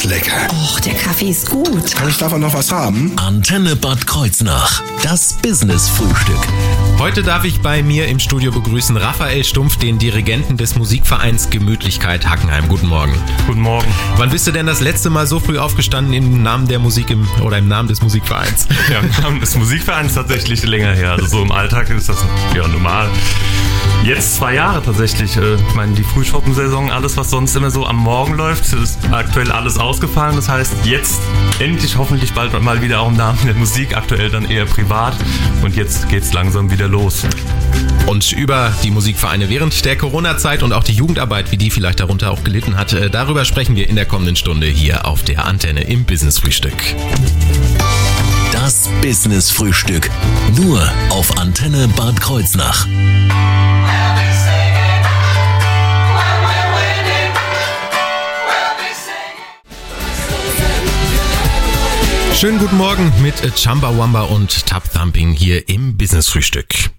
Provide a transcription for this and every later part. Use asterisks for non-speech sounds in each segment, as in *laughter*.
ist lecker. Och, der Kaffee ist gut. Kann ich davon noch was haben? Antenne Bad Kreuznach. Das Business-Frühstück. Heute darf ich bei mir im Studio begrüßen Raphael Stumpf, den Dirigenten des Musikvereins Gemütlichkeit Hackenheim. Guten Morgen. Guten Morgen. Wann bist du denn das letzte Mal so früh aufgestanden im Namen der Musik im, oder im Namen des Musikvereins? Ja, im Namen des Musikvereins tatsächlich länger her. Also so im Alltag ist das ja normal. Jetzt zwei Jahre tatsächlich. Äh, Ich meine, die Frühschoppensaison, alles was sonst immer so am Morgen läuft, ist aktuell alles ausgefallen. Das heißt, jetzt endlich hoffentlich bald mal wieder auch im Namen der Musik, aktuell dann eher privat. Und jetzt geht's langsam wieder los. Und über die Musikvereine während der Corona-Zeit und auch die Jugendarbeit, wie die vielleicht darunter auch gelitten hat, äh, darüber sprechen wir in der kommenden Stunde hier auf der Antenne im Business-Frühstück. Das Business-Frühstück. Nur auf Antenne Bad Kreuznach. Schönen guten Morgen mit Chamba Wamba und Tap Thumping hier im Business-Frühstück.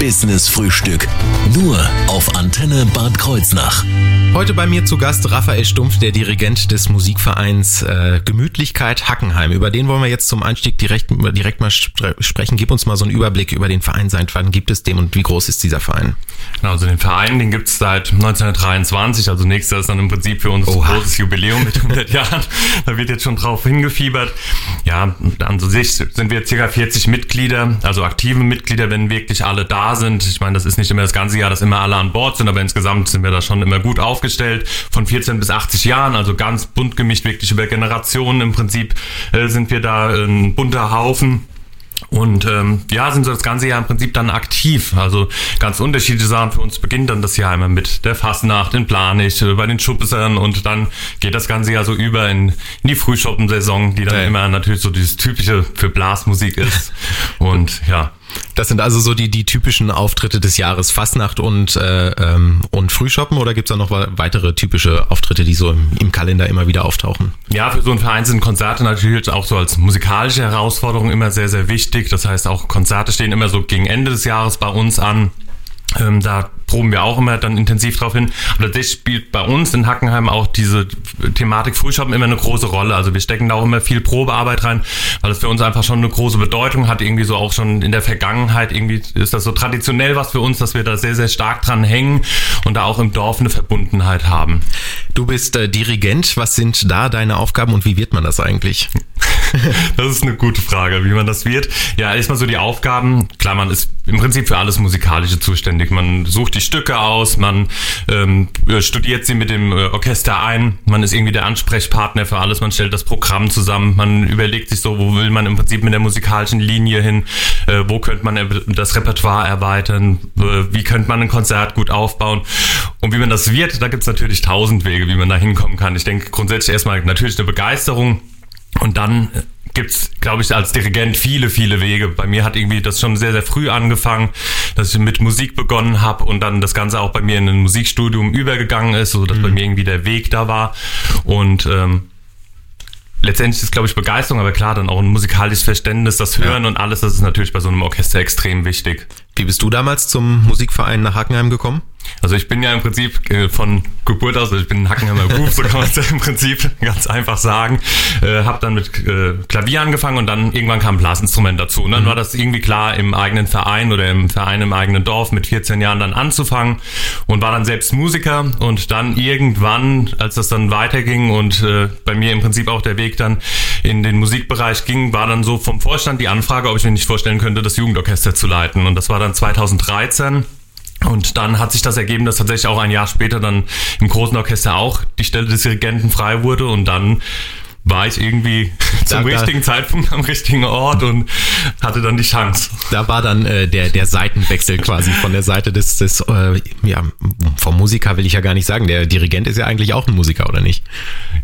Das Business-Frühstück. Nur auf Antenne Bad Kreuznach. Heute bei mir zu Gast Raphael Stumpf, der Dirigent des Musikvereins äh, Gemütlichkeit Hackenheim. Über den wollen wir jetzt zum Einstieg direkt, direkt mal spre- sprechen. Gib uns mal so einen Überblick über den Verein. Seit wann gibt es den und wie groß ist dieser Verein? Genau, also den Verein, den gibt's seit 1923, also nächstes Jahr ist dann im Prinzip für uns ein Oha. großes Jubiläum mit 100 *laughs* Jahren. Da wird jetzt schon drauf hingefiebert. Ja, an sich sind wir circa 40 Mitglieder, also aktive Mitglieder, wenn wirklich alle da sind. Ich meine, das ist nicht immer das ganze Jahr, dass immer alle an Bord sind, aber insgesamt sind wir da schon immer gut aufgestellt. Von 14 bis 80 Jahren, also ganz bunt gemischt, wirklich über Generationen im Prinzip äh, sind wir da ein bunter Haufen. Und ähm, ja, sind so das ganze Jahr im Prinzip dann aktiv. Also ganz unterschiedliche Sachen. Für uns beginnt dann das Jahr immer mit der Fastnacht in Planich, äh, bei den Schubsern und dann geht das ganze Jahr so über in, in die Frühschoppensaison, die dann Ja. immer natürlich so dieses typische für Blasmusik ist. *laughs* Und ja. Das sind also so die, die typischen Auftritte des Jahres, Fastnacht und, äh, ähm, und Frühshoppen oder gibt's da noch weitere typische Auftritte, die so im, im Kalender immer wieder auftauchen? Ja, für so einen Verein sind Konzerte natürlich auch so als musikalische Herausforderung immer sehr, sehr wichtig. Das heißt, auch Konzerte stehen immer so gegen Ende des Jahres bei uns an. Ähm, da proben wir auch immer dann intensiv drauf hin. Aber tatsächlich spielt bei uns in Hackenheim auch diese Thematik Frühschoppen immer eine große Rolle. Also wir stecken da auch immer viel Probearbeit rein, weil das für uns einfach schon eine große Bedeutung hat. Irgendwie so auch schon in der Vergangenheit irgendwie ist das so traditionell was für uns, dass wir da sehr, sehr stark dran hängen und da auch im Dorf eine Verbundenheit haben. Du bist äh, Dirigent. Was sind da deine Aufgaben und wie wird man das eigentlich? *laughs* Das ist eine gute Frage, wie man das wird. Ja, erstmal so die Aufgaben. Klar, man ist im Prinzip für alles Musikalische zuständig. Man sucht die Stücke aus, man ähm, studiert sie mit dem äh, Orchester ein, man ist irgendwie der Ansprechpartner für alles, man stellt das Programm zusammen, man überlegt sich so, wo will man im Prinzip mit der musikalischen Linie hin, äh, wo könnte man das Repertoire erweitern, äh, wie könnte man ein Konzert gut aufbauen. Und wie man das wird, da gibt's natürlich tausend Wege, wie man da hinkommen kann. Ich denke grundsätzlich erstmal natürlich eine Begeisterung und dann äh, gibt's, glaube ich, als Dirigent viele, viele Wege. Bei mir hat irgendwie das schon sehr, sehr früh angefangen, dass ich mit Musik begonnen habe und dann das Ganze auch bei mir in ein Musikstudium übergegangen ist, so dass bei mir irgendwie der Weg da war. Und ähm, letztendlich ist, glaube ich, Begeisterung, aber klar, dann auch ein musikalisches Verständnis, das Hören und alles, das ist natürlich bei so einem Orchester extrem wichtig. Wie bist du damals zum Musikverein nach Hackenheim gekommen? Also ich bin ja im Prinzip äh, von Geburt aus, also ich bin Hackenheimer Bub, so kann man es ja im Prinzip *laughs* ganz einfach sagen. Äh, hab dann mit äh, Klavier angefangen und dann irgendwann kam ein Blasinstrument dazu. Und dann war das irgendwie klar, im eigenen Verein oder im Verein im eigenen Dorf mit 14 Jahren dann anzufangen und war dann selbst Musiker und dann irgendwann, als das dann weiterging und äh, bei mir im Prinzip auch der Weg dann in den Musikbereich ging, war dann so vom Vorstand die Anfrage, ob ich mir nicht vorstellen könnte, das Jugendorchester zu leiten. Und das war dann 2013. Und dann hat sich das ergeben, dass tatsächlich auch ein Jahr später dann im großen Orchester auch die Stelle des Dirigenten frei wurde und dann war ich irgendwie *laughs* zum Da- da- richtigen Zeitpunkt am richtigen Ort und hatte dann die Chance. Da war dann äh, der, der Seitenwechsel quasi von der Seite des, des äh, ja, vom Musiker will ich ja gar nicht sagen. Der Dirigent ist ja eigentlich auch ein Musiker, oder nicht?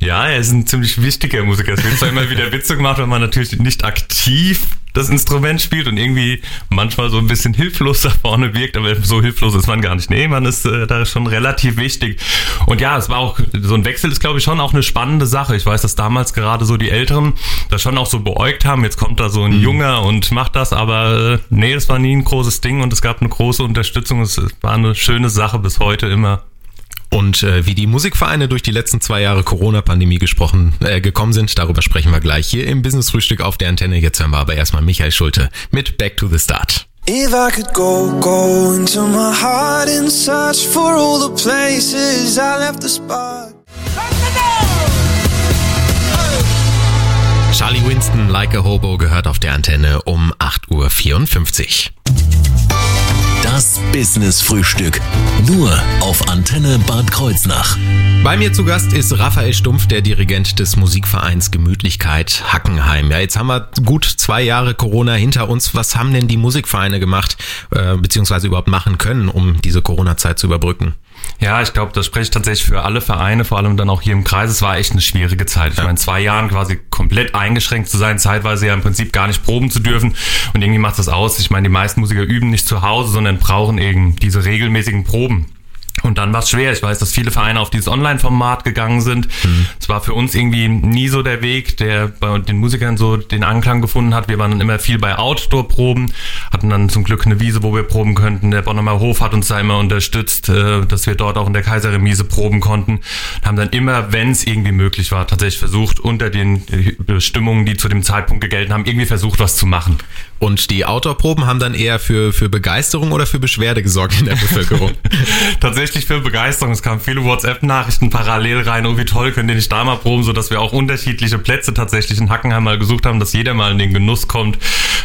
Ja, er ist ein ziemlich wichtiger Musiker. Es wird zwar immer *laughs* wieder Witze gemacht, wenn man natürlich nicht aktiv das Instrument spielt und irgendwie manchmal so ein bisschen hilflos *laughs* da vorne wirkt, aber so hilflos ist man gar nicht. Nee, man ist äh, da schon relativ wichtig. Und ja, es war auch, so ein Wechsel ist glaube ich schon auch eine spannende Sache. Ich weiß, dass damals gerade so die Älteren das schon auch so beäugt haben, jetzt kommt da so ein Junger und macht das, aber äh, nee, es war nie ein großes Ding und es gab eine große Unterstützung. Es war eine schöne Sache bis heute immer. Und äh, wie die Musikvereine durch die letzten zwei Jahre Corona-Pandemie gesprochen äh, gekommen sind, darüber sprechen wir gleich hier im Business-Frühstück auf der Antenne. Jetzt hören wir aber erstmal Michael Schulte mit Back to the Start. If I could go, go into my heart and search for all the places I left the spot. Charlie Winston, Like a Hobo, gehört auf der Antenne um 8.54 Uhr. Das Business Frühstück. Nur auf Antenne Bad Kreuznach. Bei mir zu Gast ist Raphael Stumpf, der Dirigent des Musikvereins Gemütlichkeit Hackenheim. Ja, jetzt haben wir gut zwei Jahre Corona hinter uns. Was haben denn die Musikvereine gemacht, äh, beziehungsweise überhaupt machen können, um diese Corona-Zeit zu überbrücken? Ja, ich glaube, das spricht tatsächlich für alle Vereine, vor allem dann auch hier im Kreis. Es war echt eine schwierige Zeit. Ich ja. meine, zwei Jahren quasi komplett eingeschränkt zu sein, zeitweise ja im Prinzip gar nicht proben zu dürfen. Und irgendwie macht das aus. Ich meine, die meisten Musiker üben nicht zu Hause, sondern brauchen eben diese regelmäßigen Proben. Und dann war es schwer. Ich weiß, dass viele Vereine auf dieses Online-Format gegangen sind. Mhm. Es mhm. war für uns irgendwie nie so der Weg, der bei den Musikern so den Anklang gefunden hat. Wir waren dann immer viel bei Outdoor-Proben, hatten dann zum Glück eine Wiese, wo wir proben könnten. Der Bonner Hof hat uns da immer unterstützt, äh, dass wir dort auch in der Kaiserremise proben konnten. Haben dann immer, wenn es irgendwie möglich war, tatsächlich versucht, unter den Bestimmungen, die zu dem Zeitpunkt gegelten haben, irgendwie versucht, was zu machen. Und die Outdoor-Proben haben dann eher für, für Begeisterung oder für Beschwerde gesorgt in der *laughs* Bevölkerung? Tatsächlich für Begeisterung. Es kamen viele WhatsApp-Nachrichten parallel rein. Oh, wie toll, könnt ihr nicht da mal proben, sodass wir auch unterschiedliche Plätze tatsächlich in Hackenheim mal gesucht haben, dass jeder mal in den Genuss kommt.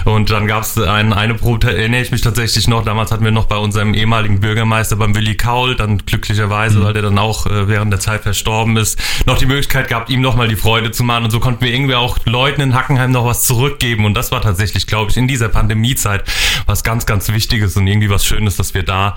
Und dann gab es ein, eine Probe, da erinnere ich mich tatsächlich noch. Damals hatten wir noch bei unserem ehemaligen Bürgermeister, beim Willi Kaul, dann glücklicherweise, mhm. weil der dann auch äh, während der Zeit verstorben ist, noch die Möglichkeit gehabt, ihm nochmal die Freude zu machen. Und so konnten wir irgendwie auch Leuten in Hackenheim noch was zurückgeben. Und das war tatsächlich, glaube ich, in dieser Pandemiezeit was ganz, ganz Wichtiges und irgendwie was Schönes, dass wir da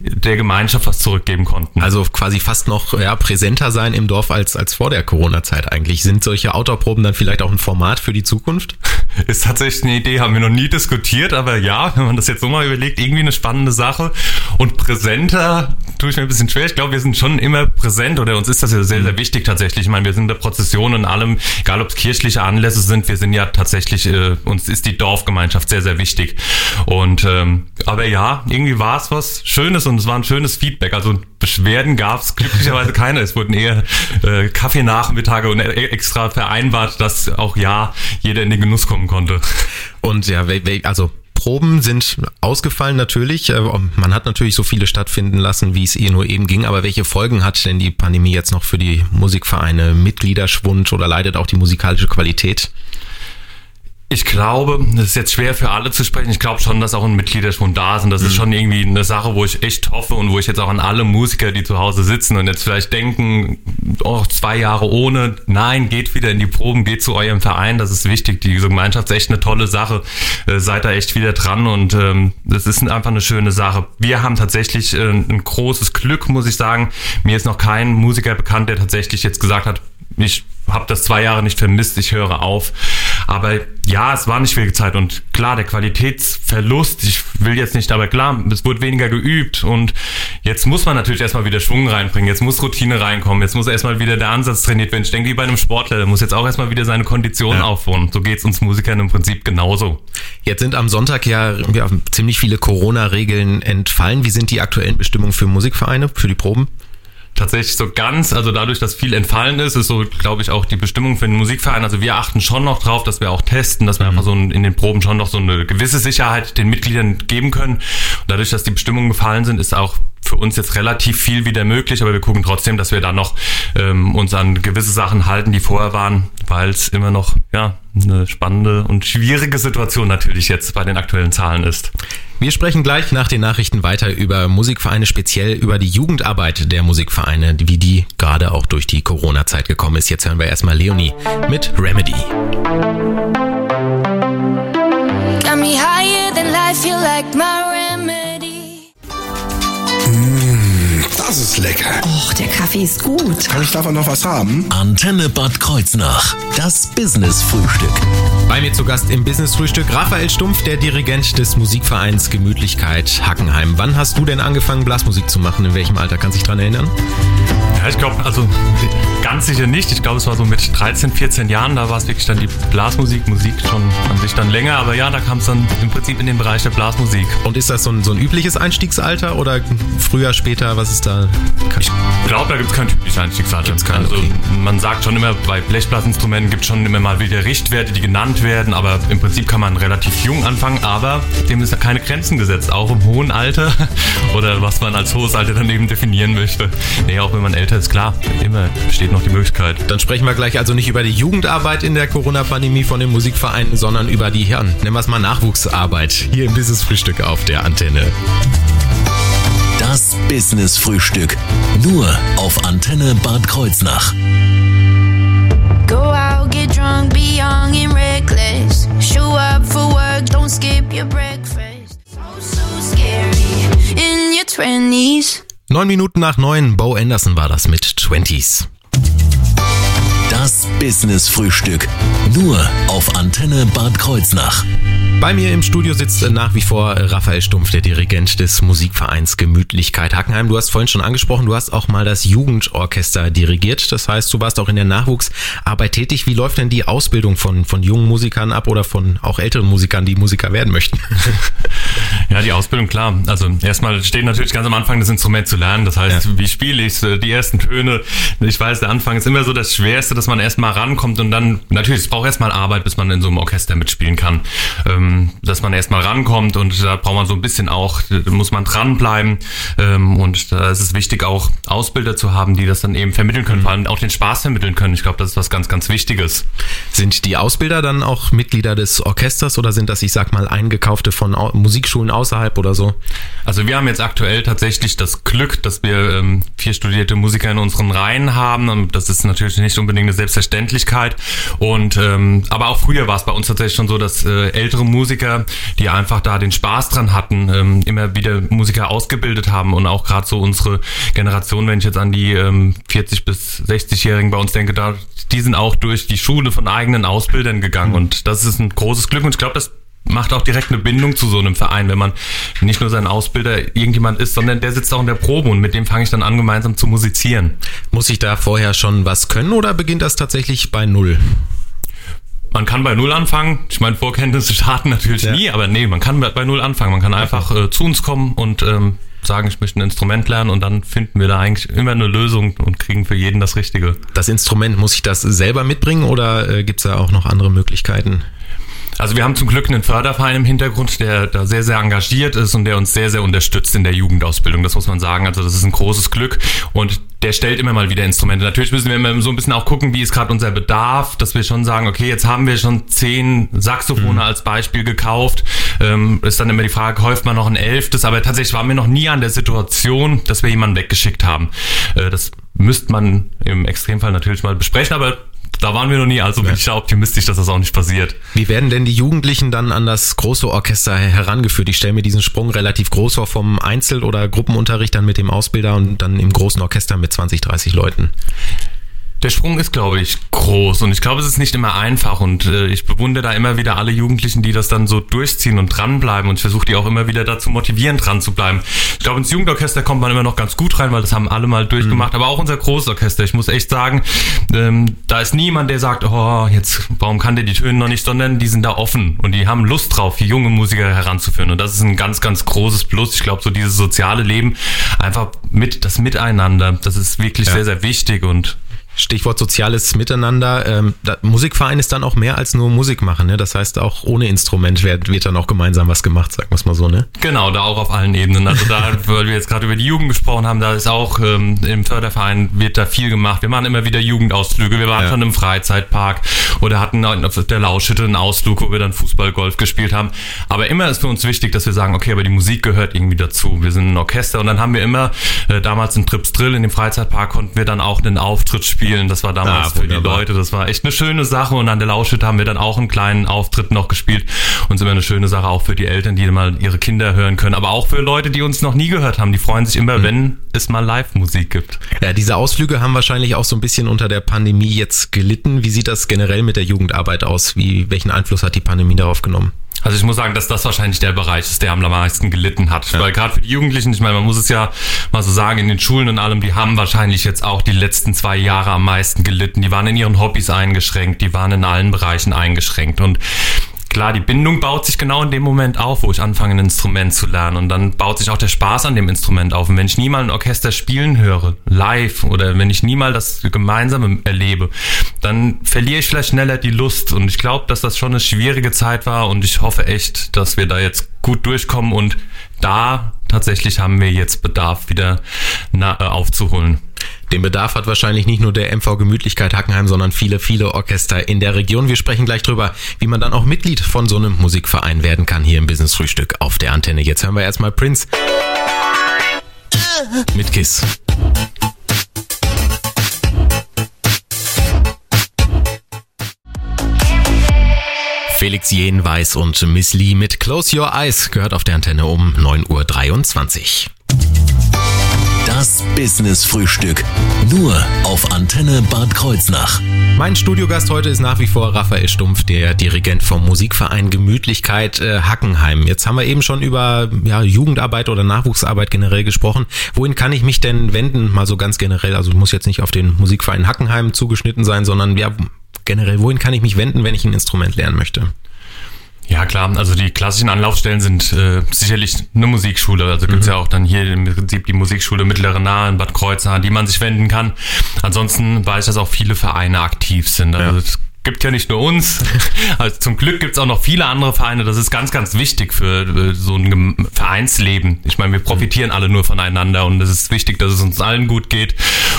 der Gemeinschaft was zurückgeben konnten. Also quasi fast noch ja, präsenter sein im Dorf als, als vor der Corona-Zeit eigentlich. Sind solche Outdoor-Proben dann vielleicht auch ein Format für die Zukunft? *laughs* Ist tatsächlich eine Idee, haben wir noch nie diskutiert, aber ja, wenn man das jetzt so mal überlegt, irgendwie eine spannende Sache. Und präsenter tue ich mir ein bisschen schwer. Ich glaube, wir sind schon immer präsent oder uns ist das ja sehr, sehr wichtig tatsächlich. Ich meine, wir sind in der Prozession und allem, egal ob es kirchliche Anlässe sind, wir sind ja tatsächlich, äh, uns ist die Dorfgemeinschaft sehr, sehr wichtig. Und ähm, aber ja, irgendwie war es was Schönes und es war ein schönes Feedback. Also Beschwerden gab es glücklicherweise *laughs* keine. Es wurden eher äh, Kaffeenachmittage und e-, extra vereinbart, dass auch ja jeder in den Genuss kommen konnte. Und ja, also Proben sind ausgefallen natürlich. Äh, man hat natürlich so viele stattfinden lassen, wie es eh nur eben ging. Aber welche Folgen hat denn die Pandemie jetzt noch für die Musikvereine? Mitgliederschwund oder leidet auch die musikalische Qualität? Ich glaube, das ist jetzt schwer für alle zu sprechen. Ich glaube schon, dass auch ein Mitgliederschwund da sind. Das mhm. ist schon irgendwie eine Sache, wo ich echt hoffe und wo ich jetzt auch an alle Musiker, die zu Hause sitzen und jetzt vielleicht denken, oh, zwei Jahre ohne. Nein, geht wieder in die Proben, geht zu eurem Verein. Das ist wichtig. Diese Gemeinschaft ist echt eine tolle Sache. Äh, seid da echt wieder dran und ähm, das ist einfach eine schöne Sache. Wir haben tatsächlich äh, ein großes Glück, muss ich sagen. Mir ist noch kein Musiker bekannt, der tatsächlich jetzt gesagt hat, ich habe das zwei Jahre nicht vermisst, ich höre auf. Aber ja, es war nicht viel Zeit und klar, der Qualitätsverlust, ich will jetzt nicht, aber klar, es wurde weniger geübt und jetzt muss man natürlich erstmal wieder Schwung reinbringen, jetzt muss Routine reinkommen, jetzt muss erstmal wieder der Ansatz trainiert werden. Ich denke, wie bei einem Sportler, der muss jetzt auch erstmal wieder seine Kondition ja. aufbauen. So geht's uns Musikern im Prinzip genauso. Jetzt sind am Sonntag ja, ja ziemlich viele Corona-Regeln entfallen. Wie sind die aktuellen Bestimmungen für Musikvereine, für die Proben? Tatsächlich so ganz, also dadurch, dass viel entfallen ist, ist so, glaube ich, auch die Bestimmung für den Musikverein. Also wir achten schon noch drauf, dass wir auch testen, dass wir mhm. einfach so in den Proben schon noch so eine gewisse Sicherheit den Mitgliedern geben können. Und dadurch, dass die Bestimmungen gefallen sind, ist auch für uns jetzt relativ viel wieder möglich, aber wir gucken trotzdem, dass wir da noch ähm, uns an gewisse Sachen halten, die vorher waren, weil es immer noch ja eine spannende und schwierige Situation natürlich jetzt bei den aktuellen Zahlen ist. Wir sprechen gleich nach den Nachrichten weiter über Musikvereine, speziell über die Jugendarbeit der Musikvereine, wie die gerade auch durch die Corona-Zeit gekommen ist. Jetzt hören wir erstmal Leonie mit Remedy. Got me higher than life, you like my Das ist lecker. Och, der Kaffee ist gut. Kann ich davon noch was haben? Antenne Bad Kreuznach. Das Business-Frühstück. Bei mir zu Gast im Business-Frühstück Raphael Stumpf, der Dirigent des Musikvereins Gemütlichkeit Hackenheim. Wann hast du denn angefangen, Blasmusik zu machen? In welchem Alter? Kannst du dich dran erinnern? Ja, ich glaube, also ganz sicher nicht. Ich glaube, es war so mit 13, 14 Jahren, da war es wirklich dann die Blasmusik, Musik schon an sich dann länger, aber ja, da kam es dann im Prinzip in den Bereich der Blasmusik. Und ist das so ein, so ein übliches Einstiegsalter oder früher, später, was ist da? Ich glaube, da gibt es kein typisches Einstiegsalter. Kein, also okay. man sagt schon immer, bei Blechblasinstrumenten gibt es schon immer mal wieder Richtwerte, die genannt werden, aber im Prinzip kann man relativ jung anfangen, aber dem ist ja keine Grenzen gesetzt, auch im hohen Alter *laughs* oder was man als hohes Alter dann eben definieren möchte. Nee, auch wenn man älter ist, klar, immer besteht noch die Möglichkeit. Dann sprechen wir gleich also nicht über die Jugendarbeit in der Corona-Pandemie von den Musikvereinen, sondern über die, ja, nennen wir es mal Nachwuchsarbeit hier im Business Frühstück auf der Antenne. Das Business Frühstück. Nur auf Antenne Bad Kreuznach. Go out, get drunk, be young and reckless. Show up for work, don't skip your breakfast. So, so scary in your 20s. Neun Minuten nach neun, Bo Anderson war das mit 20s. Das Business Frühstück. Nur auf Antenne Bad Kreuznach. Bei mir im Studio sitzt nach wie vor Raphael Stumpf, der Dirigent des Musikvereins Gemütlichkeit Hackenheim. Du hast vorhin schon angesprochen, du hast auch mal das Jugendorchester dirigiert. Das heißt, du warst auch in der Nachwuchsarbeit tätig. Wie läuft denn die Ausbildung von, von jungen Musikern ab oder von auch älteren Musikern, die Musiker werden möchten? *laughs* Ja, die Ausbildung, klar. Also erstmal steht natürlich ganz am Anfang das Instrument zu lernen. Das heißt, ja. wie spiele ich die ersten Töne? Ich weiß, der Anfang ist immer so das Schwerste, dass man erstmal rankommt und dann, natürlich, es braucht erstmal Arbeit, bis man in so einem Orchester mitspielen kann. Ähm, ähm, dass man erstmal rankommt und da braucht man so ein bisschen auch, muss man dranbleiben ähm, und da ist es wichtig auch Ausbilder zu haben, die das dann eben vermitteln können, mhm. vor allem auch den Spaß vermitteln können. Ich glaube, das ist was ganz, ganz Wichtiges. Sind die Ausbilder dann auch Mitglieder des Orchesters oder sind das, ich sag mal, eingekaufte von Musikschulen außerhalb oder so? Also wir haben jetzt aktuell tatsächlich das Glück, dass wir ähm, vier studierte Musiker in unseren Reihen haben und das ist natürlich nicht unbedingt eine Selbstverständlichkeit und ähm, aber auch früher war es bei uns tatsächlich schon so, dass äh, ältere Musiker Musiker, die einfach da den Spaß dran hatten, ähm, immer wieder Musiker ausgebildet haben und auch gerade so unsere Generation, wenn ich jetzt an die ähm, 40 bis 60-Jährigen bei uns denke, da die sind auch durch die Schule von eigenen Ausbildern gegangen mhm. und das ist ein großes Glück und ich glaube, das macht auch direkt eine Bindung zu so einem Verein, wenn man nicht nur sein Ausbilder irgendjemand ist, sondern der sitzt auch in der Probe und mit dem fange ich dann an, gemeinsam zu musizieren. Muss ich da vorher schon was können oder beginnt das tatsächlich bei Null? Man kann bei Null anfangen. Ich meine, Vorkenntnisse *laughs* schaden natürlich ja. nie, aber nee, man kann bei Null anfangen. Man kann einfach äh, zu uns kommen und ähm, sagen, ich möchte ein Instrument lernen und dann finden wir da eigentlich immer eine Lösung und kriegen für jeden das Richtige. Das Instrument, muss ich das selber mitbringen oder äh, gibt es da auch noch andere Möglichkeiten? Also wir haben zum Glück einen Förderverein im Hintergrund, der da sehr, sehr engagiert ist und der uns sehr, sehr unterstützt in der Jugendausbildung. Das muss man sagen. Also das ist ein großes Glück und der stellt immer mal wieder Instrumente. Natürlich müssen wir immer so ein bisschen auch gucken, wie ist gerade unser Bedarf, dass wir schon sagen, okay, jetzt haben wir schon zehn Saxophone mhm. als Beispiel gekauft. Ähm, ist dann immer die Frage, häuft man noch ein elftes? Aber tatsächlich waren wir noch nie an der Situation, dass wir jemanden weggeschickt haben. Äh, das müsste man im Extremfall natürlich mal besprechen, aber da waren wir noch nie, also bin ich da optimistisch, dass das auch nicht passiert. Wie werden denn die Jugendlichen dann an das große Orchester herangeführt? Ich stelle mir diesen Sprung relativ groß vor vom Einzel- oder Gruppenunterricht dann mit dem Ausbilder und dann im großen Orchester mit 20, 30 Leuten. Der Sprung ist, glaube ich, groß und ich glaube, es ist nicht immer einfach und äh, ich bewundere da immer wieder alle Jugendlichen, die das dann so durchziehen und dranbleiben und ich versuche die auch immer wieder dazu motivieren, dran zu bleiben. Ich glaube, ins Jugendorchester kommt man immer noch ganz gut rein, weil das haben alle mal durchgemacht, mhm. aber auch unser Großorchester, ich muss echt sagen, ähm, da ist niemand, der sagt, oh, jetzt, warum kann der die Töne noch nicht, sondern die sind da offen und die haben Lust drauf, junge Musiker heranzuführen und das ist ein ganz, ganz großes Plus. Ich glaube, so dieses soziale Leben, einfach mit, das Miteinander, das ist wirklich ja. sehr, sehr wichtig und Stichwort soziales Miteinander. Ähm, da, Musikverein ist dann auch mehr als nur Musik machen. Ne? Das heißt, auch ohne Instrument wird, wird dann auch gemeinsam was gemacht, sagen wir es mal so. Ne? Genau, da auch auf allen Ebenen. Also da, *laughs* weil wir jetzt gerade über die Jugend gesprochen haben, da ist auch ähm, im Förderverein wird da viel gemacht. Wir machen immer wieder Jugendausflüge. Wir waren ja. schon im Freizeitpark oder hatten auf der Lauschütte einen Ausflug, wo wir dann Fußball, Golf gespielt haben. Aber immer ist für uns wichtig, dass wir sagen, okay, aber die Musik gehört irgendwie dazu. Wir sind ein Orchester und dann haben wir immer, äh, damals in Trips Drill in dem Freizeitpark konnten wir dann auch einen Auftritt spielen spielen. Das war damals ah, für die Leute, das war echt eine schöne Sache. Und an der Lauschütte haben wir dann auch einen kleinen Auftritt noch gespielt. Und es ist immer eine schöne Sache auch für die Eltern, die mal ihre Kinder hören können. Aber auch für Leute, die uns noch nie gehört haben. Die freuen sich immer, mhm. wenn es mal Live-Musik gibt. Ja, diese Ausflüge haben wahrscheinlich auch so ein bisschen unter der Pandemie jetzt gelitten. Wie sieht das generell mit der Jugendarbeit aus? Wie, welchen Einfluss hat die Pandemie darauf genommen? Also ich muss sagen, dass das wahrscheinlich der Bereich ist, der am meisten gelitten hat. Ja. Weil gerade für die Jugendlichen, ich meine, man muss es ja mal so sagen, in den Schulen und allem, die haben wahrscheinlich jetzt auch die letzten zwei Jahre am meisten gelitten. Die waren in ihren Hobbys eingeschränkt, die waren in allen Bereichen eingeschränkt. Und klar, die Bindung baut sich genau in dem Moment auf, wo ich anfange, ein Instrument zu lernen. Und dann baut sich auch der Spaß an dem Instrument auf. Und wenn ich nie mal ein Orchester spielen höre, live, oder wenn ich nie mal das Gemeinsame erlebe, dann verliere ich vielleicht schneller die Lust. Und ich glaube, dass das schon eine schwierige Zeit war. Und ich hoffe echt, dass wir da jetzt gut durchkommen und da tatsächlich haben wir jetzt Bedarf wieder äh, aufzuholen. Den Bedarf hat wahrscheinlich nicht nur der MV Gemütlichkeit Hackenheim, sondern viele, viele Orchester in der Region. Wir sprechen gleich drüber, wie man dann auch Mitglied von so einem Musikverein werden kann hier im Business Frühstück auf der Antenne. Jetzt hören wir erstmal Prince mit Kiss. Felix Jenweis und Miss Lee mit Close Your Eyes gehört auf der Antenne um 9.23 Uhr. Das Business Frühstück. Nur auf Antenne Bad Kreuznach. Mein Studiogast heute ist nach wie vor Raphael Stumpf, der Dirigent vom Musikverein Gemütlichkeit äh, Hackenheim. Jetzt haben wir eben schon über ja, Jugendarbeit oder Nachwuchsarbeit generell gesprochen. Wohin kann ich mich denn wenden, mal so ganz generell? Also muss jetzt nicht auf den Musikverein Hackenheim zugeschnitten sein, sondern ja, generell, wohin kann ich mich wenden, wenn ich ein Instrument lernen möchte? Ja klar, also die klassischen Anlaufstellen sind äh, sicherlich eine Musikschule. Also mhm. gibt's ja auch dann hier im Prinzip die Musikschule Mittlere Nahe in Bad Kreuznach, an die man sich wenden kann. Ansonsten weiß ich, dass auch viele Vereine aktiv sind. Also ja. es gibt ja nicht nur uns. *laughs* Also zum Glück gibt's auch noch viele andere Vereine. Das ist ganz, ganz wichtig für äh, so ein Vereinsleben. Ich meine, wir profitieren alle nur voneinander und es ist wichtig, dass es uns allen gut geht.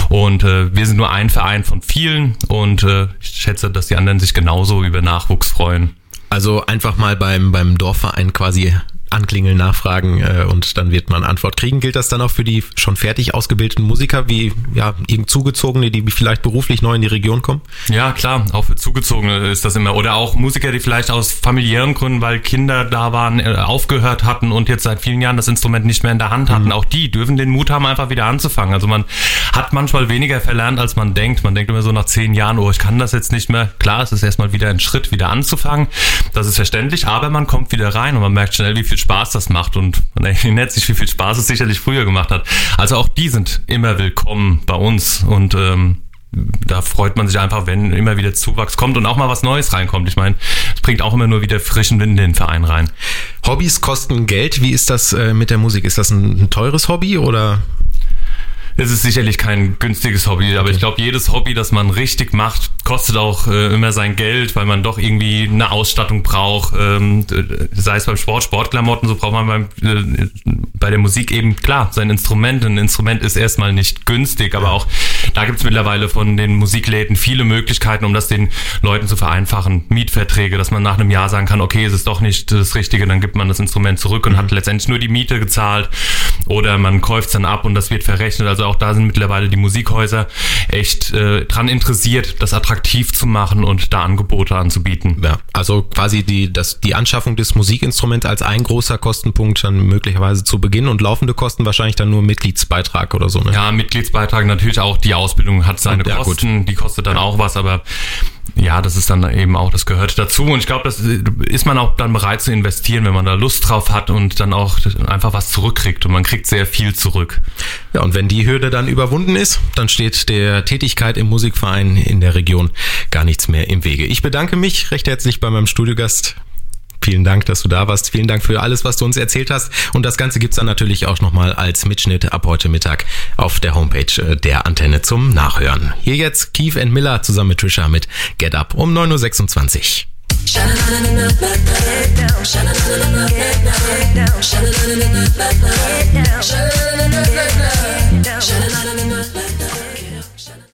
Und äh, wir sind nur ein Verein von vielen und äh, ich schätze, dass die anderen sich genauso über Nachwuchs freuen. Also einfach mal beim, beim Dorfverein quasi anklingeln, nachfragen äh, und dann wird man Antwort kriegen. Gilt das dann auch für die schon fertig ausgebildeten Musiker, wie ja, irgend Zugezogene, die vielleicht beruflich neu in die Region kommen? Ja, klar, auch für Zugezogene ist das immer. Oder auch Musiker, die vielleicht aus familiären Gründen, weil Kinder da waren, äh, aufgehört hatten und jetzt seit vielen Jahren das Instrument nicht mehr in der Hand hatten. Mhm. Auch die dürfen den Mut haben, einfach wieder anzufangen. Also man hat manchmal weniger verlernt, als man denkt. Man denkt immer so nach zehn Jahren, oh, ich kann das jetzt nicht mehr. Klar, es ist erstmal wieder ein Schritt, wieder anzufangen. Das ist verständlich, aber man kommt wieder rein und man merkt schnell, wie viel Spaß das macht und man *laughs* erinnert sich, wie viel Spaß es sicherlich früher gemacht hat. Also auch die sind immer willkommen bei uns und ähm, da freut man sich einfach, wenn immer wieder Zuwachs kommt und auch mal was Neues reinkommt. Ich meine, es bringt auch immer nur wieder frischen Wind in den Verein rein. Hobbys kosten Geld. Wie ist das äh, mit der Musik? Ist das ein, ein teures Hobby oder? Es ist sicherlich kein günstiges Hobby, aber ich glaube, jedes Hobby, das man richtig macht, kostet auch äh, immer sein Geld, weil man doch irgendwie eine Ausstattung braucht. Ähm, sei es beim Sport, Sportklamotten, so braucht man beim, äh, bei der Musik eben klar sein Instrument. Ein Instrument ist erstmal nicht günstig, aber auch da gibt es mittlerweile von den Musikläden viele Möglichkeiten, um das den Leuten zu vereinfachen. Mietverträge, dass man nach einem Jahr sagen kann, okay, es ist doch nicht das Richtige, dann gibt man das Instrument zurück und mhm. hat letztendlich nur die Miete gezahlt oder man kauft es dann ab und das wird verrechnet. Also auch da sind mittlerweile die Musikhäuser echt äh, dran interessiert, das attraktiv zu machen und da Angebote anzubieten. Ja, also quasi die, das, die Anschaffung des Musikinstruments als ein großer Kostenpunkt dann möglicherweise zu Beginn und laufende Kosten wahrscheinlich dann nur Mitgliedsbeitrag oder so. Ne? Ja, Mitgliedsbeitrag natürlich auch. Die Ausbildung hat seine ja, Kosten, gut. die kostet dann auch was, aber ja, das ist dann eben auch, das gehört dazu. Und ich glaube, das ist man auch dann bereit zu investieren, wenn man da Lust drauf hat und dann auch einfach was zurückkriegt. Und man kriegt sehr viel zurück. Ja, und wenn die Hürde dann überwunden ist, dann steht der Tätigkeit im Musikverein in der Region gar nichts mehr im Wege. Ich bedanke mich recht herzlich bei meinem Studiogast Vielen Dank, dass du da warst. Vielen Dank für alles, was du uns erzählt hast. Und das Ganze gibt's dann natürlich auch nochmal als Mitschnitt ab heute Mittag auf der Homepage äh, der Antenne zum Nachhören. Hier jetzt Keith and Miller zusammen mit Trisha mit Get Up um 9.26 Uhr.